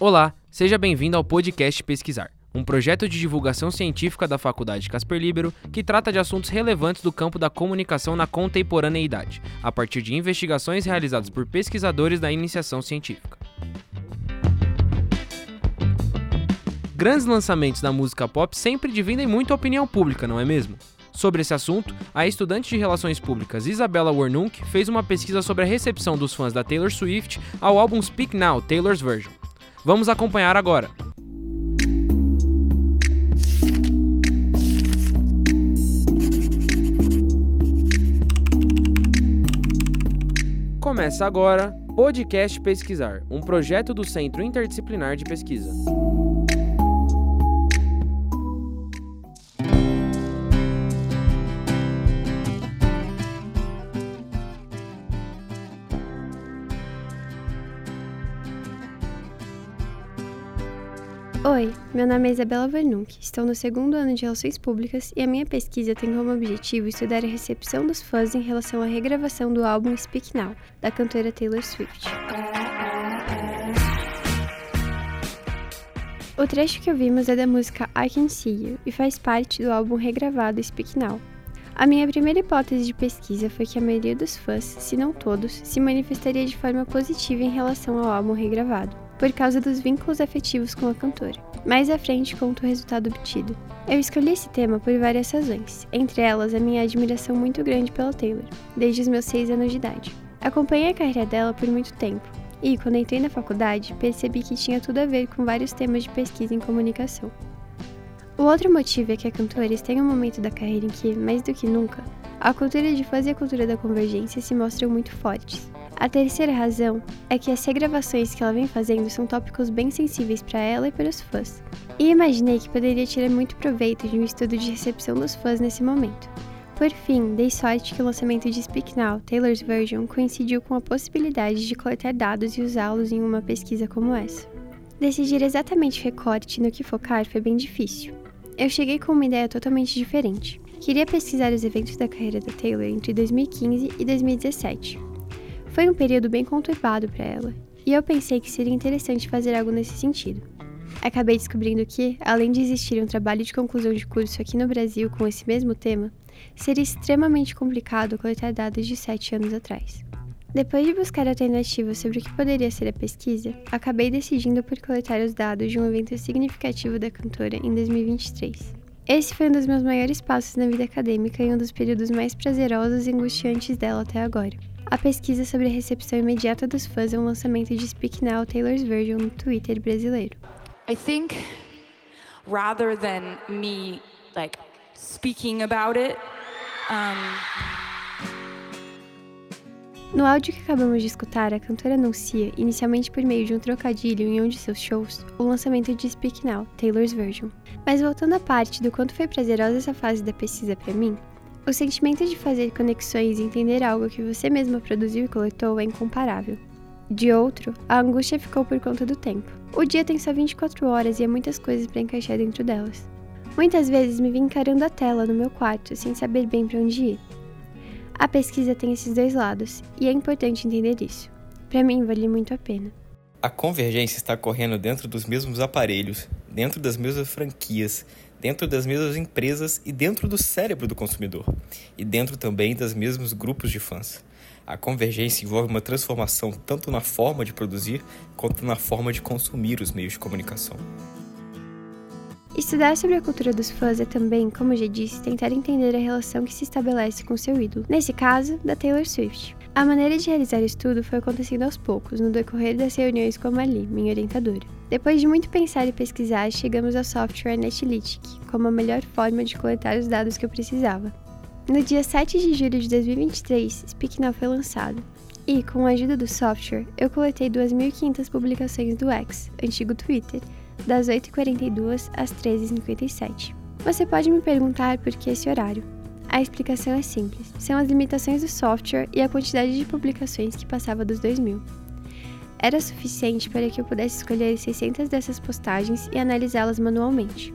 Olá, seja bem-vindo ao podcast Pesquisar, um projeto de divulgação científica da Faculdade Casper Libero que trata de assuntos relevantes do campo da comunicação na contemporaneidade, a partir de investigações realizadas por pesquisadores da iniciação científica. Grandes lançamentos da música pop sempre dividem muito a opinião pública, não é mesmo? Sobre esse assunto, a estudante de Relações Públicas Isabella Warnunk fez uma pesquisa sobre a recepção dos fãs da Taylor Swift ao álbum Speak Now, Taylor's Version. Vamos acompanhar agora. Começa agora Podcast Pesquisar, um projeto do Centro Interdisciplinar de Pesquisa. Oi, meu nome é Isabela Vernunk, estou no segundo ano de Relações Públicas e a minha pesquisa tem como objetivo estudar a recepção dos fãs em relação à regravação do álbum Speak Now, da cantora Taylor Swift. O trecho que ouvimos é da música I Can See You e faz parte do álbum regravado Speak Now. A minha primeira hipótese de pesquisa foi que a maioria dos fãs, se não todos, se manifestaria de forma positiva em relação ao álbum regravado por causa dos vínculos afetivos com a cantora. Mais à frente conto o resultado obtido. Eu escolhi esse tema por várias razões, entre elas a minha admiração muito grande pela Taylor, desde os meus 6 anos de idade. Acompanhei a carreira dela por muito tempo, e quando entrei na faculdade, percebi que tinha tudo a ver com vários temas de pesquisa em comunicação. O outro motivo é que a cantora está em um momento da carreira em que, mais do que nunca, a cultura de fãs e a cultura da convergência se mostram muito fortes, a terceira razão é que as regravações que ela vem fazendo são tópicos bem sensíveis para ela e para os fãs. E imaginei que poderia tirar muito proveito de um estudo de recepção dos fãs nesse momento. Por fim, dei sorte que o lançamento de Speak Now, Taylor's Version, coincidiu com a possibilidade de coletar dados e usá-los em uma pesquisa como essa. Decidir exatamente o recorte no que focar foi bem difícil. Eu cheguei com uma ideia totalmente diferente. Queria pesquisar os eventos da carreira da Taylor entre 2015 e 2017, foi um período bem conturbado para ela, e eu pensei que seria interessante fazer algo nesse sentido. Acabei descobrindo que, além de existir um trabalho de conclusão de curso aqui no Brasil com esse mesmo tema, seria extremamente complicado coletar dados de sete anos atrás. Depois de buscar alternativas sobre o que poderia ser a pesquisa, acabei decidindo por coletar os dados de um evento significativo da cantora em 2023. Esse foi um dos meus maiores passos na vida acadêmica e um dos períodos mais prazerosos e angustiantes dela até agora. A pesquisa sobre a recepção imediata dos fãs é um lançamento de Speak Now Taylor's Version no Twitter brasileiro. I think rather than me like speaking about it, um... No áudio que acabamos de escutar, a cantora anuncia, inicialmente por meio de um trocadilho em um de seus shows, o lançamento de Speak Now, Taylor's Version. Mas voltando à parte do quanto foi prazerosa essa fase da pesquisa para mim, o sentimento de fazer conexões e entender algo que você mesma produziu e coletou é incomparável. De outro, a angústia ficou por conta do tempo. O dia tem só 24 horas e há muitas coisas para encaixar dentro delas. Muitas vezes me vi encarando a tela no meu quarto sem saber bem para onde ir. A pesquisa tem esses dois lados e é importante entender isso. Para mim, vale muito a pena. A convergência está correndo dentro dos mesmos aparelhos, dentro das mesmas franquias, dentro das mesmas empresas e dentro do cérebro do consumidor, e dentro também dos mesmos grupos de fãs. A convergência envolve uma transformação tanto na forma de produzir quanto na forma de consumir os meios de comunicação. Estudar sobre a cultura dos fãs é também, como já disse, tentar entender a relação que se estabelece com seu ídolo, nesse caso, da Taylor Swift. A maneira de realizar o estudo foi acontecendo aos poucos, no decorrer das reuniões com a Mali, minha orientadora. Depois de muito pensar e pesquisar, chegamos ao software Netlytic como a melhor forma de coletar os dados que eu precisava. No dia 7 de julho de 2023, SpeakNow foi lançado, e, com a ajuda do software, eu coletei 2.500 publicações do X, antigo Twitter, das 8h42 às 13h57. Você pode me perguntar por que esse horário. A explicação é simples: são as limitações do software e a quantidade de publicações que passava dos 2000. Era suficiente para que eu pudesse escolher 600 dessas postagens e analisá-las manualmente.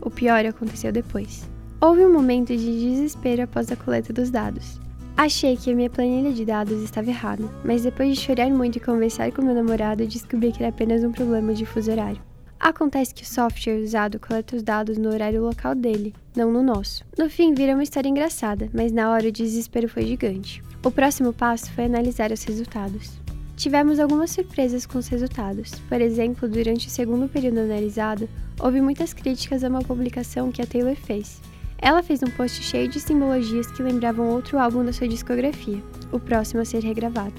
O pior aconteceu depois. Houve um momento de desespero após a coleta dos dados. Achei que a minha planilha de dados estava errada, mas depois de chorar muito e conversar com meu namorado, descobri que era apenas um problema de fuso horário. Acontece que o software usado coleta os dados no horário local dele, não no nosso. No fim, vira uma história engraçada, mas na hora o desespero foi gigante. O próximo passo foi analisar os resultados. Tivemos algumas surpresas com os resultados. Por exemplo, durante o segundo período analisado, houve muitas críticas a uma publicação que a Taylor fez. Ela fez um post cheio de simbologias que lembravam outro álbum da sua discografia, o próximo a ser regravado,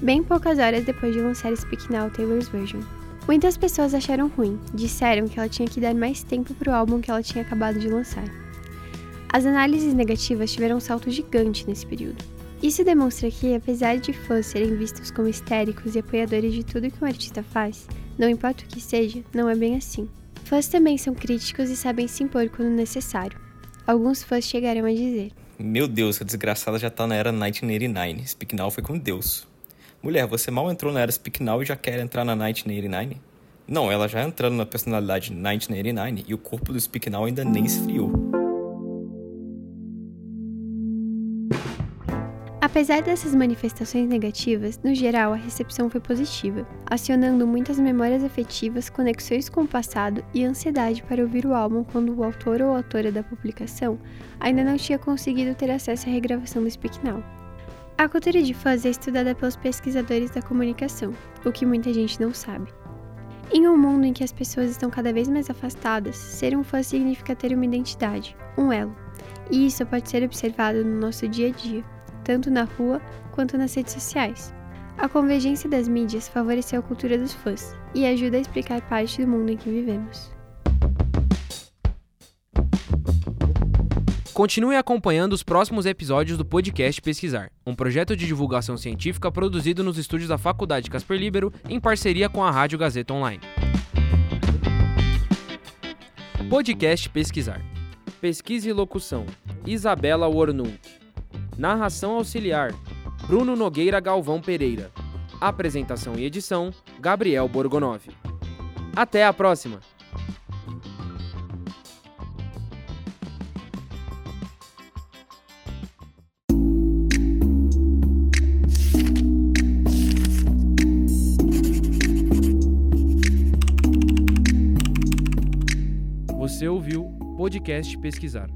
bem poucas horas depois de lançar Speak Now Taylor's Version. Muitas pessoas acharam ruim, disseram que ela tinha que dar mais tempo para o álbum que ela tinha acabado de lançar. As análises negativas tiveram um salto gigante nesse período. Isso demonstra que, apesar de fãs serem vistos como histéricos e apoiadores de tudo que um artista faz, não importa o que seja, não é bem assim. Fãs também são críticos e sabem se impor quando necessário. Alguns fãs chegaram a dizer: Meu Deus, a desgraçada já tá na era 1989. Speak Now foi com Deus. Mulher, você mal entrou na era Speak Now e já quer entrar na 1989? Não, ela já entrando na personalidade 1989 e o corpo do Speak Now ainda nem esfriou. Apesar dessas manifestações negativas, no geral a recepção foi positiva, acionando muitas memórias afetivas, conexões com o passado e ansiedade para ouvir o álbum quando o autor ou autora da publicação ainda não tinha conseguido ter acesso à regravação do Speak Now. A cultura de fãs é estudada pelos pesquisadores da comunicação, o que muita gente não sabe. Em um mundo em que as pessoas estão cada vez mais afastadas, ser um fã significa ter uma identidade, um elo, e isso pode ser observado no nosso dia a dia tanto na rua quanto nas redes sociais. A convergência das mídias favoreceu a cultura dos fãs e ajuda a explicar parte do mundo em que vivemos. Continue acompanhando os próximos episódios do podcast Pesquisar, um projeto de divulgação científica produzido nos estúdios da Faculdade Casper Libero em parceria com a Rádio Gazeta Online. Podcast Pesquisar. Pesquisa e locução: Isabela Wornum. Narração auxiliar: Bruno Nogueira Galvão Pereira. Apresentação e edição: Gabriel Borgonov. Até a próxima! Você ouviu Podcast Pesquisar.